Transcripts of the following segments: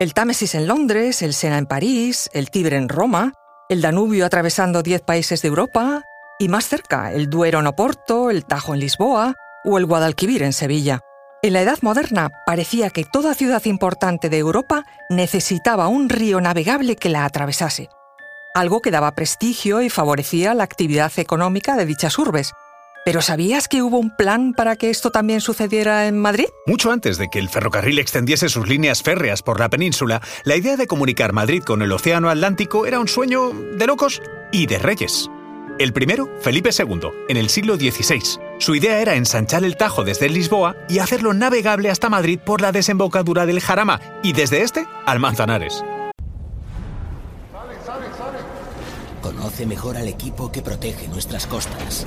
El Támesis en Londres, el Sena en París, el Tibre en Roma, el Danubio atravesando 10 países de Europa y más cerca el Duero en Oporto, el Tajo en Lisboa o el Guadalquivir en Sevilla. En la Edad Moderna parecía que toda ciudad importante de Europa necesitaba un río navegable que la atravesase, algo que daba prestigio y favorecía la actividad económica de dichas urbes. ¿Pero sabías que hubo un plan para que esto también sucediera en Madrid? Mucho antes de que el ferrocarril extendiese sus líneas férreas por la península, la idea de comunicar Madrid con el Océano Atlántico era un sueño de locos y de reyes. El primero, Felipe II, en el siglo XVI. Su idea era ensanchar el Tajo desde Lisboa y hacerlo navegable hasta Madrid por la desembocadura del Jarama y desde este al Manzanares. Conoce mejor al equipo que protege nuestras costas.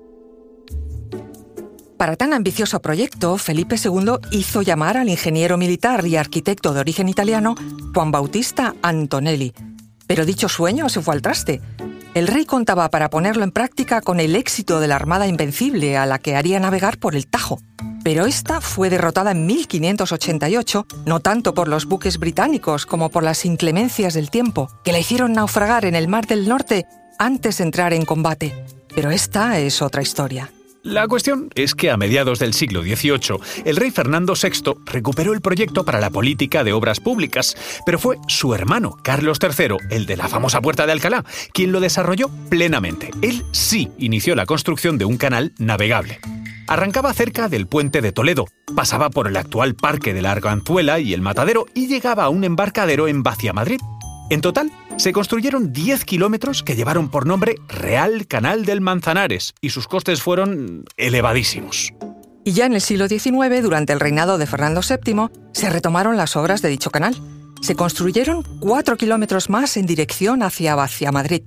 Para tan ambicioso proyecto, Felipe II hizo llamar al ingeniero militar y arquitecto de origen italiano Juan Bautista Antonelli. Pero dicho sueño se fue al traste. El rey contaba para ponerlo en práctica con el éxito de la Armada Invencible a la que haría navegar por el Tajo. Pero esta fue derrotada en 1588, no tanto por los buques británicos como por las inclemencias del tiempo, que la hicieron naufragar en el Mar del Norte antes de entrar en combate. Pero esta es otra historia. La cuestión es que a mediados del siglo XVIII, el rey Fernando VI recuperó el proyecto para la política de obras públicas, pero fue su hermano, Carlos III, el de la famosa Puerta de Alcalá, quien lo desarrolló plenamente. Él sí inició la construcción de un canal navegable. Arrancaba cerca del puente de Toledo, pasaba por el actual parque de la Arganzuela y el Matadero y llegaba a un embarcadero en Vacia Madrid. En total, se construyeron 10 kilómetros que llevaron por nombre Real Canal del Manzanares y sus costes fueron elevadísimos. Y ya en el siglo XIX, durante el reinado de Fernando VII, se retomaron las obras de dicho canal. Se construyeron 4 kilómetros más en dirección hacia Vacia Madrid.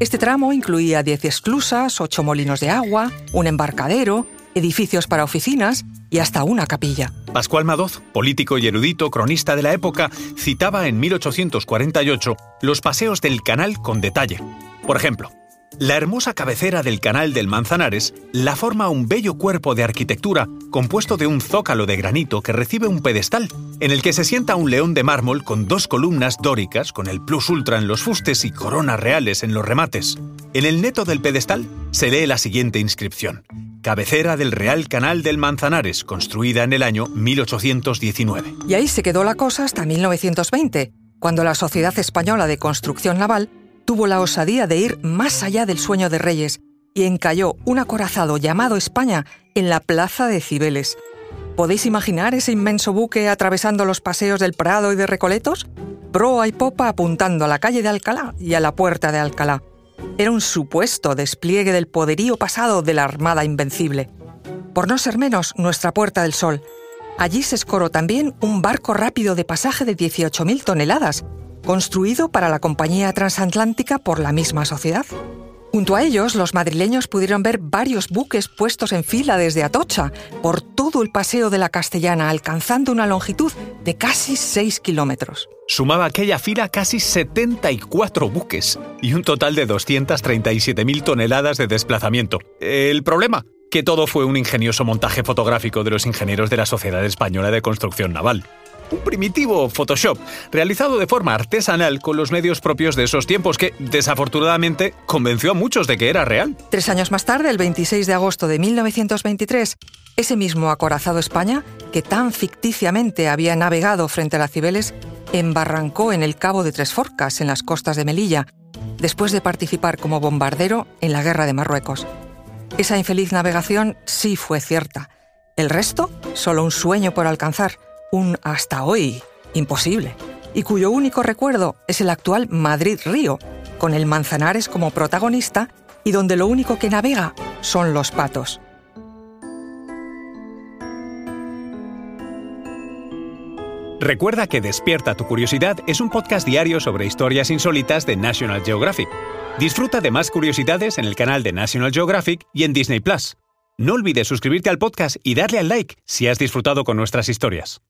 Este tramo incluía 10 esclusas, 8 molinos de agua, un embarcadero, edificios para oficinas y hasta una capilla. Pascual Madoz, político y erudito cronista de la época, citaba en 1848 los paseos del canal con detalle. Por ejemplo, la hermosa cabecera del canal del Manzanares la forma un bello cuerpo de arquitectura compuesto de un zócalo de granito que recibe un pedestal, en el que se sienta un león de mármol con dos columnas dóricas con el plus ultra en los fustes y coronas reales en los remates. En el neto del pedestal se lee la siguiente inscripción cabecera del Real Canal del Manzanares, construida en el año 1819. Y ahí se quedó la cosa hasta 1920, cuando la Sociedad Española de Construcción Naval tuvo la osadía de ir más allá del sueño de Reyes y encalló un acorazado llamado España en la plaza de Cibeles. ¿Podéis imaginar ese inmenso buque atravesando los paseos del Prado y de Recoletos? Proa y popa apuntando a la calle de Alcalá y a la puerta de Alcalá era un supuesto despliegue del poderío pasado de la Armada Invencible. Por no ser menos, nuestra Puerta del Sol. Allí se escoró también un barco rápido de pasaje de 18.000 toneladas, construido para la compañía transatlántica por la misma sociedad. Junto a ellos, los madrileños pudieron ver varios buques puestos en fila desde Atocha por todo el paseo de la Castellana, alcanzando una longitud de casi 6 kilómetros. Sumaba aquella fila casi 74 buques y un total de 237.000 toneladas de desplazamiento. El problema, que todo fue un ingenioso montaje fotográfico de los ingenieros de la Sociedad Española de Construcción Naval un primitivo Photoshop, realizado de forma artesanal con los medios propios de esos tiempos que, desafortunadamente, convenció a muchos de que era real. Tres años más tarde, el 26 de agosto de 1923, ese mismo acorazado España, que tan ficticiamente había navegado frente a las Cibeles, embarrancó en el Cabo de Tres Forcas, en las costas de Melilla, después de participar como bombardero en la Guerra de Marruecos. Esa infeliz navegación sí fue cierta. El resto, solo un sueño por alcanzar, un hasta hoy imposible, y cuyo único recuerdo es el actual Madrid-Río, con el Manzanares como protagonista y donde lo único que navega son los patos. Recuerda que Despierta tu Curiosidad es un podcast diario sobre historias insólitas de National Geographic. Disfruta de más curiosidades en el canal de National Geographic y en Disney Plus. No olvides suscribirte al podcast y darle al like si has disfrutado con nuestras historias.